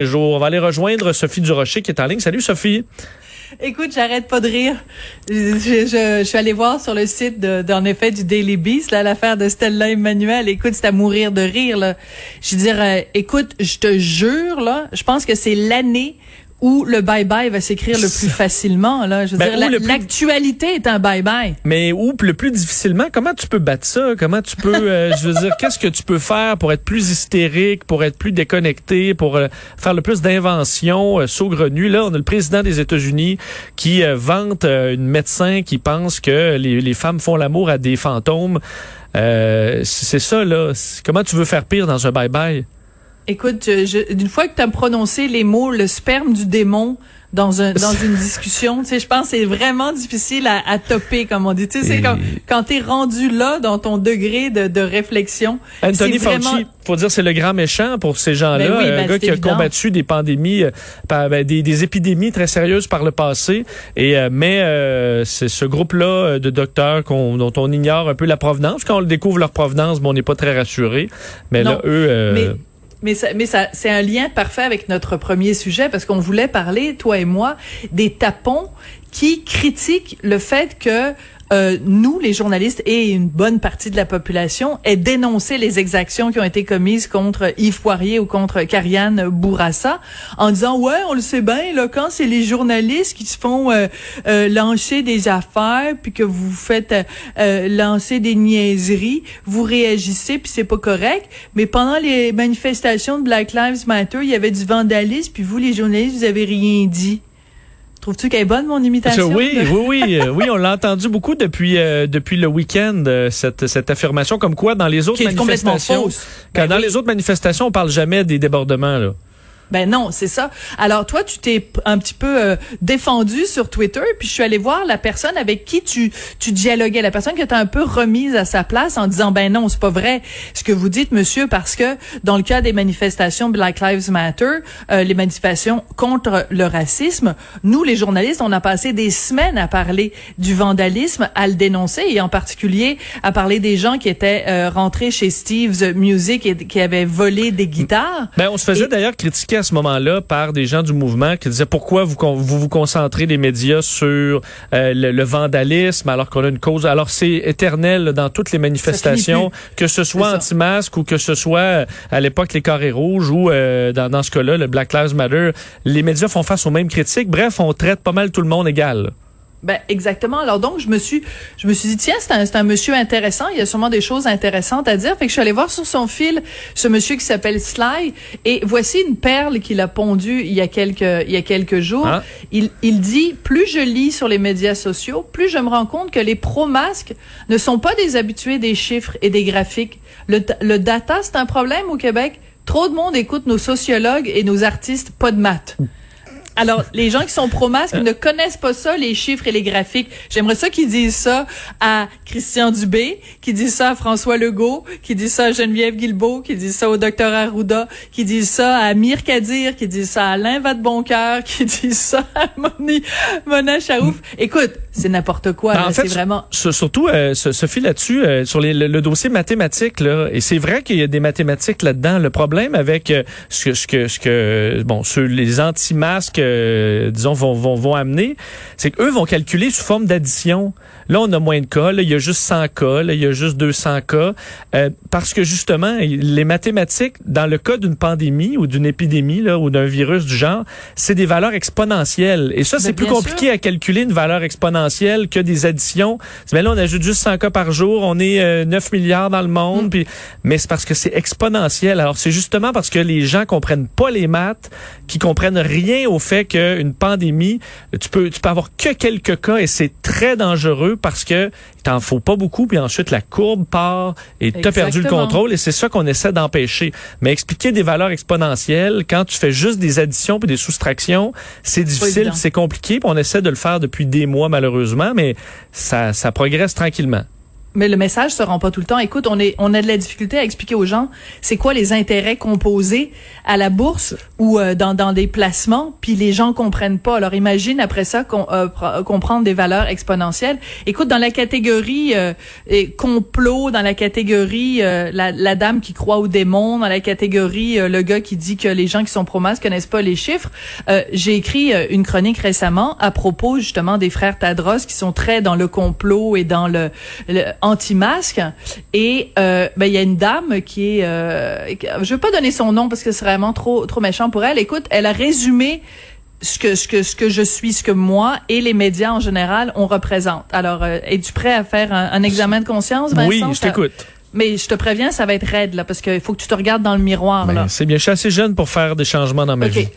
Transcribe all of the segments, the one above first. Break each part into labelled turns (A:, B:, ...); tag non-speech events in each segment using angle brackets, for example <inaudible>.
A: On va aller rejoindre Sophie Durocher qui est en ligne. Salut Sophie.
B: Écoute, j'arrête pas de rire. Je, suis allée voir sur le site d'en effet du Daily Beast là l'affaire de Stella Emmanuel. Écoute, c'est à mourir de rire là. Je dirais, euh, écoute, je te jure là, je pense que c'est l'année où le bye-bye va s'écrire le plus facilement. Là. Je veux
A: Ben,
B: dire, l'actualité est un bye-bye.
A: Mais où le plus difficilement, comment tu peux battre ça? Comment tu peux, euh, je veux dire, qu'est-ce que tu peux faire pour être plus hystérique, pour être plus déconnecté, pour euh, faire le plus d'inventions euh, saugrenues? Là, on a le président des États-Unis qui euh, vante une médecin qui pense que les, les femmes font l'amour à des fantômes. Euh, c'est ça, là. Comment tu veux faire pire dans un bye-bye?
B: Écoute, je, je- une fois que tu as prononcé les mots le sperme du démon dans un dans une <laughs> discussion, tu sais, je pense que c'est vraiment difficile à, à topper, comme on dit. Tu sais, c'est quand, quand tu es rendu là dans ton degré de, de réflexion.
A: Anthony
B: vraiment-
A: Fauci, faut dire c'est le grand méchant pour ces gens-là,
B: Ben oui,
A: un
B: ben,
A: gars
B: c'est
A: qui a combattu des pandémies, euh, par- ben, des, des épidémies très sérieuses par le passé. Et euh, mais euh, c'est ce groupe-là euh, de docteurs qu'on- dont on ignore un peu la provenance. Quand on découvre leur provenance, bon, on n'est pas très rassuré. Mais
B: Non,
A: là, eux, euh,
B: Mais mais ça, mais ça, c'est un lien parfait avec notre premier sujet parce qu'on voulait parler, toi et moi, des tapons qui critiquent le fait que euh, nous, les journalistes et une bonne partie de la population, aient dénoncé les exactions qui ont été commises contre Yves Poirier ou contre Kariane Bourassa en disant ouais, on le sait bien là quand c'est les journalistes qui se font euh, euh, lancer des affaires puis que vous faites euh, euh, lancer des niaiseries, vous réagissez puis c'est pas correct. Mais pendant les manifestations de Black Lives Matter, il y avait du vandalisme puis vous les journalistes vous avez rien dit. Trouves-tu qu'elle est bonne mon imitation?
A: Oui,
B: de- <laughs>
A: oui, oui, euh, oui, on l'a entendu beaucoup depuis euh, depuis le week-end euh, cette cette affirmation comme quoi dans les autres manifestations, quand
B: Ben
A: dans
B: oui.
A: les autres manifestations, on parle jamais des débordements là.
B: Ben non, c'est ça. Alors toi, tu t'es un petit peu euh, défendu sur Twitter, puis je suis allée voir la personne avec qui tu tu dialoguais, la personne que tu as un peu remise à sa place en disant ben non, c'est pas vrai ce que vous dites monsieur parce que dans le cas des manifestations Black Lives Matter, euh, les manifestations contre le racisme, nous les journalistes, on a passé des semaines à parler du vandalisme, à le dénoncer et en particulier à parler des gens qui étaient euh, rentrés chez Steve's Music et qui avaient volé des guitares.
A: Ben, on se faisait
B: Et-
A: d'ailleurs critiquer à ce moment-là par des gens du mouvement qui disaient pourquoi vous vous, vous concentrez les médias sur euh, le, le vandalisme alors qu'on a une cause? Alors c'est éternel dans toutes les manifestations, que ce soit anti-masque ou que ce soit euh, à l'époque les carrés rouges ou euh, dans, dans ce cas-là le Black Lives Matter. Les médias font face aux mêmes critiques. Bref, on traite pas mal tout le monde égal.
B: Ben exactement. Alors donc je me suis je me suis dit tiens c'est un c'est un monsieur intéressant. Il y a sûrement des choses intéressantes à dire. Fait que je suis allée voir sur son fil ce monsieur qui s'appelle Sly et voici une perle qu'il a pondue il y a quelques il y a quelques jours.
A: Ah.
B: Il il dit plus je lis sur les médias sociaux, plus je me rends compte que les pro-masques ne sont pas des habitués des chiffres et des graphiques. Le le data c'est un problème au Québec. Trop de monde écoute nos sociologues et nos artistes pas de maths. Alors, les gens qui sont pro-masques ne connaissent pas ça, les chiffres et les graphiques. J'aimerais ça qu'ils disent ça à Christian Dubé, qu'ils disent ça à François Legault, qu'ils disent ça à Geneviève Guilbeault, qu'ils disent ça au docteur Arruda, qu'ils disent ça à Amir Kadir, qu'ils disent ça à Alain Vadeboncoeur, qu'ils <laughs> disent ça à Moni, Mona Charouf. Écoute, c'est n'importe quoi.
A: Ben, en fait,
B: c'est vraiment...
A: sur- surtout, euh, Sophie, là-dessus, euh, sur les- le, le dossier mathématique, là, et c'est vrai qu'il y a des mathématiques là-dedans. Le problème avec euh, ce que, ce que, ce que, bon, ceux, les anti-masques, euh, disons, vont, vont, vont amener, c'est qu'eux vont calculer sous forme d'addition. Là, on a moins de cas. Là, il y a juste 100 cas. Là, il y a juste 200 cas. Euh, parce que justement, les mathématiques, dans le cas d'une pandémie ou d'une épidémie là, ou d'un virus du genre, c'est des valeurs exponentielles. Et ça, c'est
B: Ben,
A: plus compliqué
B: sûr.
A: à calculer une valeur exponentielle que des additions. Mais là, on ajoute juste 100 cas par jour. On est euh, 9 milliards dans le monde.
B: Mm.
A: Puis, mais c'est parce que c'est exponentiel. Alors, c'est justement parce que les gens comprennent pas les maths, qui comprennent rien au fait qu'une pandémie, tu peux, tu peux avoir que quelques cas et c'est très dangereux parce que il t'en faut pas beaucoup. Puis ensuite, la courbe part et tu as perdu le contrôle. Et c'est ça qu'on essaie d'empêcher. Mais expliquer des valeurs exponentielles, quand tu fais juste des additions puis des soustractions, c'est difficile, c'est compliqué. Puis on essaie de le faire depuis des mois, malheureusement, mais ça, ça progresse tranquillement.
B: Mais le message se rend pas tout le temps. Écoute, on est, on a de la difficulté à expliquer aux gens c'est quoi les intérêts composés à la bourse ou euh, dans, dans des placements, puis les gens comprennent pas. Alors imagine après ça qu'on euh, comprendre des valeurs exponentielles. Écoute, dans la catégorie euh, complot, dans la catégorie la, la, dame qui croit aux démons, dans la catégorie le gars qui dit que les gens qui sont pro-masques connaissent pas les chiffres, j'ai écrit une chronique récemment à propos justement des frères Tadros qui sont très dans le complot et dans le, le anti-masque. Et euh, ben il y a une dame qui est, euh, je veux pas donner son nom parce que c'est vraiment trop trop méchant pour elle. Écoute, elle a résumé ce que ce que ce que je suis, ce que moi et les médias en général on représente. Alors, euh, es-tu prêt à faire un, examen de conscience, Vincent?
A: Oui, je t'écoute.
B: Mais je te préviens, ça va être raide là, parce qu'il faut que tu te regardes dans le miroir ben, là.
A: C'est bien, je suis assez jeune pour faire des changements dans ma vie.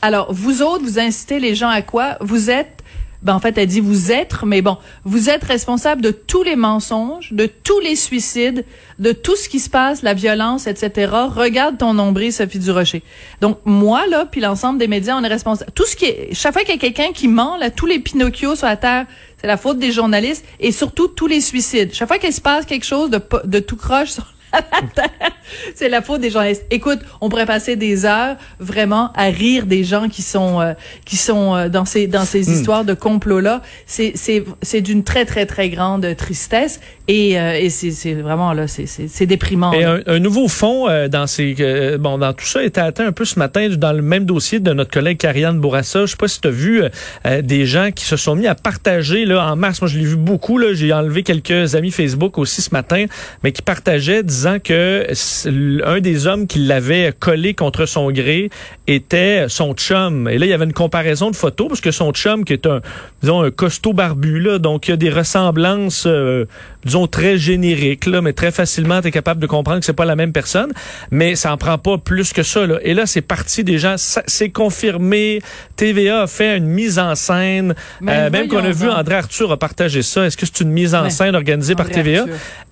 B: Alors, vous autres, vous incitez les gens à quoi? Vous êtes ben en fait, elle dit vous êtes, mais bon, vous êtes responsable de tous les mensonges, de tous les suicides, de tout ce qui se passe, la violence, etc. Regarde ton nombril, Sophie Durocher. Donc moi là, puis l'ensemble des médias, on est responsable. Tout ce qui est, chaque fois qu'il y a quelqu'un qui ment, là, tous les Pinocchio sur la terre, c'est la faute des journalistes et surtout tous les suicides. Chaque fois qu'il se passe quelque chose de, de tout croche sur <laughs> c'est la faute des journalistes. Écoute, on pourrait passer des heures vraiment à rire des gens qui sont euh, qui sont euh, dans ces dans ces hmm. histoires de complot là. C'est c'est c'est d'une très très très grande tristesse et euh, et c'est vraiment là c'est déprimant.
A: Et un, nouveau fond dans ces bon dans tout ça était atteint un peu ce matin dans le même dossier de notre collègue Karianne Bourassa. Je sais pas si tu as vu des gens qui se sont mis à partager là en mars. Moi je l'ai vu beaucoup là, j'ai enlevé quelques amis Facebook aussi ce matin mais qui partageaient disant que un des hommes qui l'avait collé contre son gré était son chum. Et là, il y avait une comparaison de photos parce que son chum, qui est un, disons, un costaud barbu, là, donc il y a des ressemblances, euh, très génériques, là, mais très facilement, tu es capable de comprendre que c'est pas la même personne. Mais ça en prend pas plus que ça. Là. Et là, c'est parti déjà, c'est confirmé. TVA a fait une mise en scène. Euh, même qu'on a vu André Arthur a partagé ça. Est-ce que c'est une mise en scène organisée par TVA?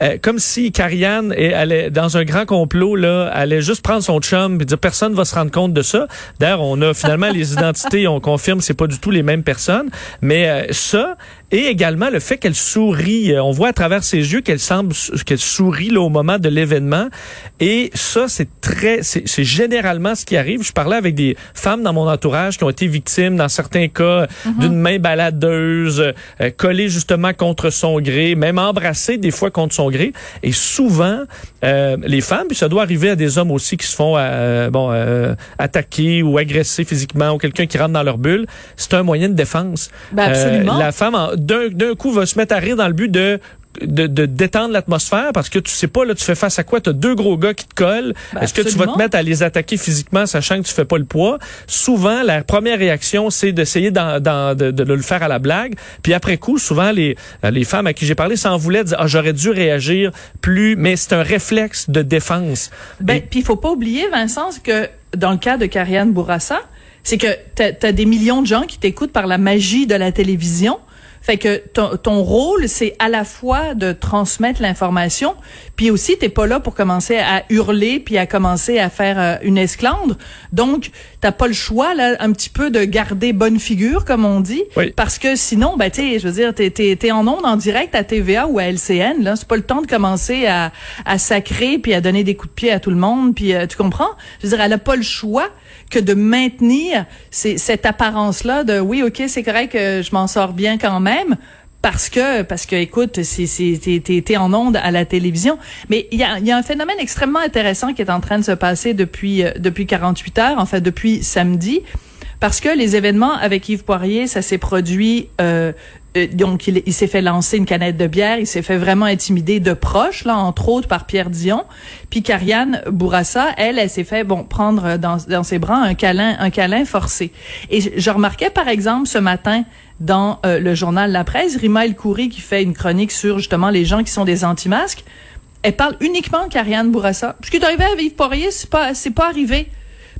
A: Euh, comme si Carianne allait, dans un grand complot, là, allait juste prendre son chum et dire personne va se rendre compte de ça. D'ailleurs, on a finalement les <laughs> identités, on confirme c'est pas du tout les mêmes personnes. Mais euh, ça, et également le fait qu'elle sourit. Euh, on voit à travers ses yeux qu'elle semble qu'elle sourit là, au moment de l'événement. Et ça, c'est très, c'est généralement ce qui arrive. Je parlais avec des femmes dans mon entourage qui ont été victimes, dans certains cas, mhm. d'une main baladeuse, euh, collée justement contre son gré, même embrassée des fois contre son gré. Et souvent, euh, les femmes, puis ça doit arriver à des hommes aussi qui se font euh, bon attaquer ou agresser physiquement ou quelqu'un qui rentre dans leur bulle. C'est un moyen de défense.
B: Ben absolument.
A: la femme d'un coup va se mettre à rire dans le but de de, de détendre l'atmosphère parce que tu sais pas là tu fais face à quoi? Tu as deux gros gars qui te collent. Ben, est-ce que tu vas te mettre à les attaquer physiquement sachant que tu fais pas le poids? Souvent la première réaction c'est d'essayer de, de, le faire à la blague. Puis après coup souvent les les femmes à qui j'ai parlé s'en voulaient dire ah j'aurais dû réagir plus mais c'est un réflexe de défense
B: ben puis il faut pas oublier Vincent que dans le cas de Karianne Bourassa c'est que tu as des millions de gens qui t'écoutent par la magie de la télévision fait que ton, rôle, c'est à la fois de transmettre l'information, puis aussi t'es pas là pour commencer à hurler puis à commencer à faire euh, une esclandre. Donc t'as pas le choix là un petit peu de garder bonne figure comme on dit, parce que sinon, ben tu sais, je veux dire, t'es es, en ondes en direct à TVA ou à LCN. Là, c'est pas le temps de commencer à, à sacrer puis à donner des coups de pied à tout le monde. Puis euh, tu comprends? Je veux dire, elle a pas le choix que de maintenir cette apparence-là de oui, ok, c'est correct que je m'en sors bien quand même. Parce que, parce que, écoute, c'est, t'es, en onde à la télévision. Mais il y a, y a un phénomène extrêmement intéressant qui est en train de se passer depuis, euh, depuis 48 heures, en fait, depuis samedi parce que les événements avec Yves Poirier, ça s'est produit euh, euh, donc il, s'est fait lancer une canette de bière, il s'est fait vraiment intimider de proches là entre autres par Pierre Dion. Puis Karianne Bourassa, elle, elle s'est fait bon prendre dans, dans ses bras un câlin un câlin forcé. Et je, remarquais par exemple ce matin dans euh, le journal La Presse, Rima El Khoury qui fait une chronique sur justement les gens qui sont des anti-masques. Elle parle uniquement de Karianne Bourassa. Ce qui est arrivé à Yves Poirier, c'est pas c'est pas arrivé.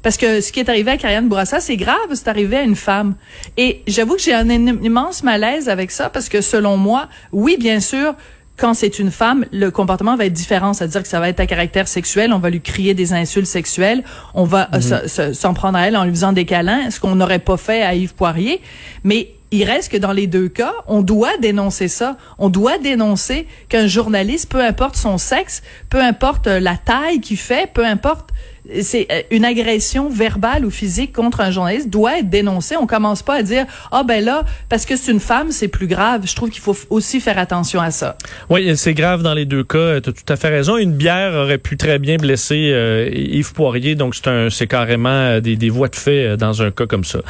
B: Parce que ce qui est arrivé à Karianne Bourassa, c'est grave, c'est arrivé à une femme. Et j'avoue que j'ai un immense malaise avec ça parce que selon moi, oui, bien sûr, quand c'est une femme, le comportement va être différent. C'est-à-dire que ça va être à caractère sexuel, on va lui crier des insultes sexuelles, on va euh, mhm. s'en prendre à elle en lui faisant des câlins, ce qu'on n'aurait pas fait à Yves Poirier. Mais il reste que dans les deux cas, on doit dénoncer ça. On doit dénoncer qu'un journaliste, peu importe son sexe, peu importe la taille qu'il fait, peu importe c'est euh, une agression verbale ou physique contre un journaliste doit être dénoncée. On commence pas à dire ah ben là parce que c'est une femme c'est plus grave. Je trouve qu'il faut aussi faire attention à ça.
A: Oui, c'est grave dans les deux cas. Tu as tout à fait raison. Une bière aurait pu très bien blesser euh, Yves Poirier, donc c'est un c'est carrément euh, des, des voies de fait dans un cas comme ça.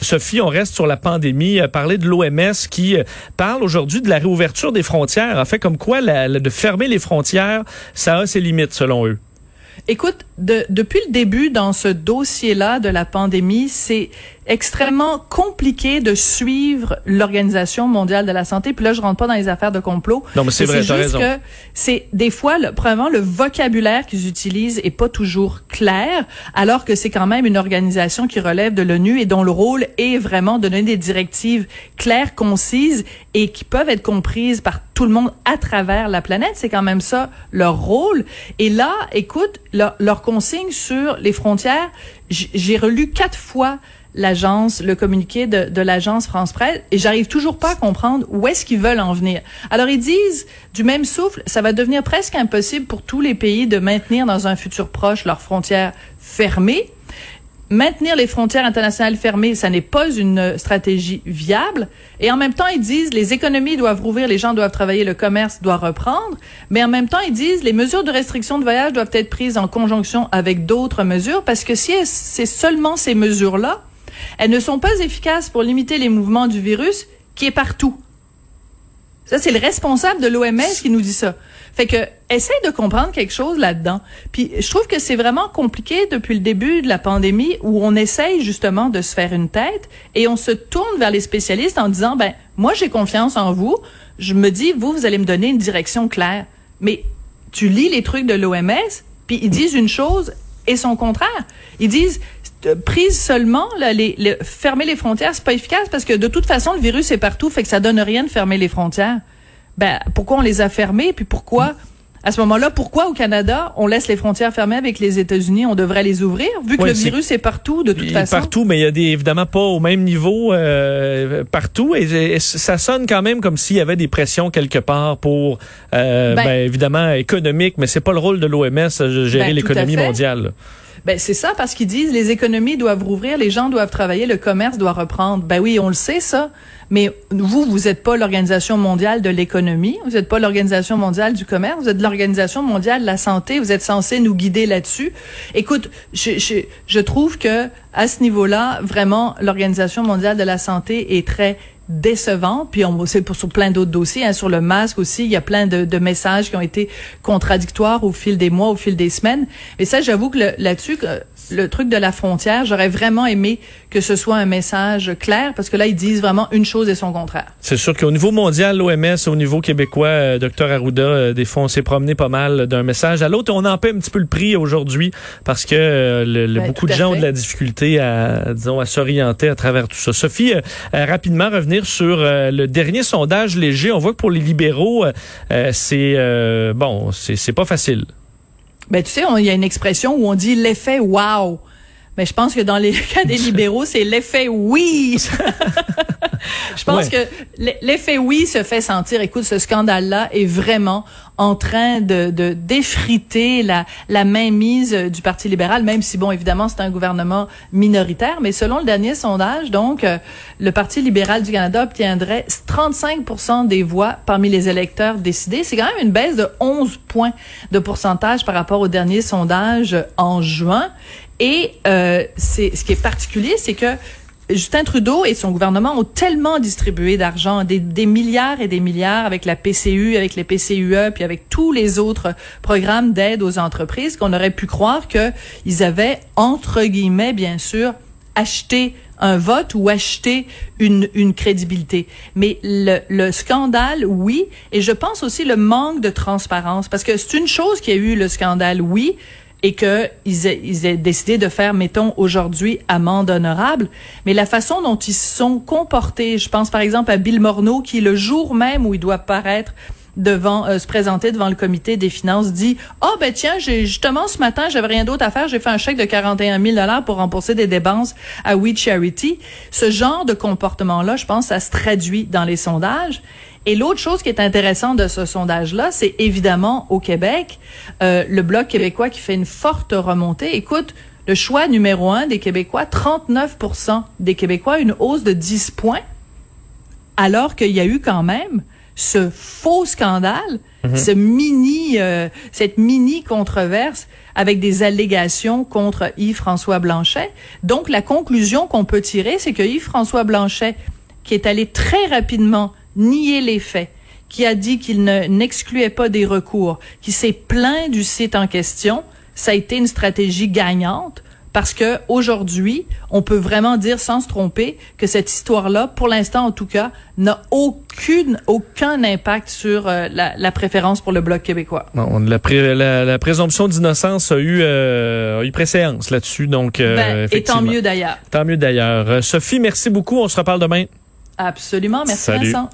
A: Sophie, on reste sur la pandémie. Parler de l'OMS qui parle aujourd'hui de la réouverture des frontières. En fait, comme quoi de fermer les frontières, ça a ses limites selon eux.
B: Écoute, de, depuis le début dans ce dossier-là de la pandémie, c'est extrêmement compliqué de suivre l'Organisation mondiale de la santé. Puis là, je rentre pas dans les affaires de complot.
A: Non, mais c'est vrai,
B: t'as
A: raison. que
B: c'est des fois, le, probablement, le vocabulaire qu'ils utilisent est pas toujours clair, alors que c'est quand même une organisation qui relève de l'ONU et dont le rôle est vraiment de donner des directives claires, concises et qui peuvent être comprises par tout le monde à travers la planète. C'est quand même ça leur rôle. Et là, écoute, leur, leur consigne sur les frontières, j'ai relu quatre fois l'agence, le communiqué de, de l'agence France Presse, et j'arrive toujours pas à comprendre où est-ce qu'ils veulent en venir. Alors ils disent, du même souffle, ça va devenir presque impossible pour tous les pays de maintenir dans un futur proche leurs frontières fermées. Maintenir les frontières internationales fermées, ça n'est pas une stratégie viable. Et en même temps, ils disent les économies doivent rouvrir, les gens doivent travailler, le commerce doit reprendre. Mais en même temps, ils disent les mesures de restriction de voyage doivent être prises en conjonction avec d'autres mesures parce que si c'est seulement ces mesures-là elles ne sont pas efficaces pour limiter les mouvements du virus qui est partout. Ça, c'est le responsable de l'OMS qui nous dit ça. Fait que, essaye de comprendre quelque chose là-dedans. Puis, je trouve que c'est vraiment compliqué depuis le début de la pandémie où on essaye justement de se faire une tête et on se tourne vers les spécialistes en disant, ben, moi, j'ai confiance en vous. Je me dis, vous, vous allez me donner une direction claire. Mais tu lis les trucs de l'OMS, puis ils disent une chose et son contraire. Ils disent, prise seulement, là, les, fermer les frontières, c'est pas efficace parce que de toute façon, le virus est partout, fait que ça donne rien de fermer les frontières. Ben, pourquoi on les a fermées, puis pourquoi, à ce moment-là, pourquoi au Canada, on laisse les frontières fermées avec les États-Unis, on devrait les ouvrir, vu que le virus est partout, de toute façon?
A: Partout, mais il y a des, évidemment pas au même niveau euh, partout, et, ça sonne quand même comme s'il y avait des pressions quelque part pour, euh, ben, ben, évidemment, économique, mais c'est pas le rôle de l'OMS, gérer ben, l'économie mondiale.
B: Ben c'est ça parce qu'ils disent les économies doivent rouvrir, les gens doivent travailler, le commerce doit reprendre. Ben oui, on le sait ça, mais vous vous n'êtes pas l'organisation mondiale de l'économie, vous n'êtes pas l'organisation mondiale du commerce, vous êtes l'organisation mondiale de la santé, vous êtes censé nous guider là-dessus. Écoute, je, je, je trouve que à ce niveau-là, vraiment l'organisation mondiale de la santé est très décevant. Puis on c'est pour sur plein d'autres dossiers, hein, sur le masque aussi, il y a plein de, de, messages qui ont été contradictoires au fil des mois, au fil des semaines. Mais ça, j'avoue que là-dessus, le truc de la frontière, j'aurais vraiment aimé que ce soit un message clair, parce que là, ils disent vraiment une chose et son contraire.
A: C'est sûr qu'au niveau mondial, l'OMS, au niveau québécois, euh, docteur Arruda, euh, des fois, on s'est promené pas mal d'un message à l'autre. On en paie un petit peu le prix aujourd'hui, parce que euh, le, ben, beaucoup de gens ont de la difficulté à, disons, à s'orienter à travers tout ça. Sophie, rapidement sur le dernier sondage léger. On voit que pour les libéraux, c'est bon, c'est pas facile.
B: Ben tu sais, il y a une expression où on dit l'effet wow. Mais je pense que dans les <laughs> cas des libéraux, c'est l'effet oui. <laughs> je pense que l'effet oui se fait sentir. Écoute, ce scandale-là est vraiment en train de, de défriter la, la mainmise du Parti libéral, même si, bon, évidemment, c'est un gouvernement minoritaire. Mais selon le dernier sondage, donc, euh, le Parti libéral du Canada obtiendrait 35 des voix parmi les électeurs décidés. C'est quand même une baisse de 11 points de pourcentage par rapport au dernier sondage en juin. Et euh, c'est ce qui est particulier, c'est que Justin Trudeau et son gouvernement ont tellement distribué d'argent, des, des, milliards et des milliards avec la PCU, avec les PCUE, puis avec tous les autres programmes d'aide aux entreprises qu'on aurait pu croire qu'ils avaient, entre guillemets, bien sûr, acheté un vote ou acheté une, une crédibilité. Mais le, le scandale, oui, et je pense aussi le manque de transparence, parce que c'est une chose qui a eu le scandale, oui, et qu'ils ils aient décidé de faire, mettons, aujourd'hui, amende honorable. Mais la façon dont ils se sont comportés, je pense par exemple à Bill Morneau, qui le jour même où il doit paraître devant euh, se présenter devant le comité des finances dit "Ah oh, ben tiens, j'ai justement ce matin, j'avais rien d'autre à faire, j'ai fait un chèque de 41 000 dollars pour rembourser des dépenses à We Charity." Ce genre de comportement là, je pense ça se traduit dans les sondages. Et l'autre chose qui est intéressante de ce sondage-là, c'est évidemment au Québec, euh, le Bloc québécois qui fait une forte remontée. Écoute, le choix numéro un des Québécois, 39 des Québécois, une hausse de 10 points, alors qu'il y a eu quand même ce faux scandale, mhm. ce mini, euh, cette mini controverse avec des allégations contre Yves-François Blanchet. Donc, la conclusion qu'on peut tirer, c'est que Yves-François Blanchet, qui est allé très rapidement nier les faits, qui a dit qu'il n'excluait pas des recours, qui s'est plaint du site en question, ça a été une stratégie gagnante parce que aujourd'hui, on peut vraiment dire sans se tromper que cette histoire-là, pour l'instant en tout cas, n'a aucune aucun impact sur euh, la, préférence pour le bloc québécois.
A: la, la, présomption d'innocence a eu euh, a eu préséance là-dessus, donc
B: euh, ben, et tant mieux d'ailleurs.
A: Tant mieux d'ailleurs. Sophie, merci beaucoup. On se reparle demain.
B: Absolument. Merci Vincent.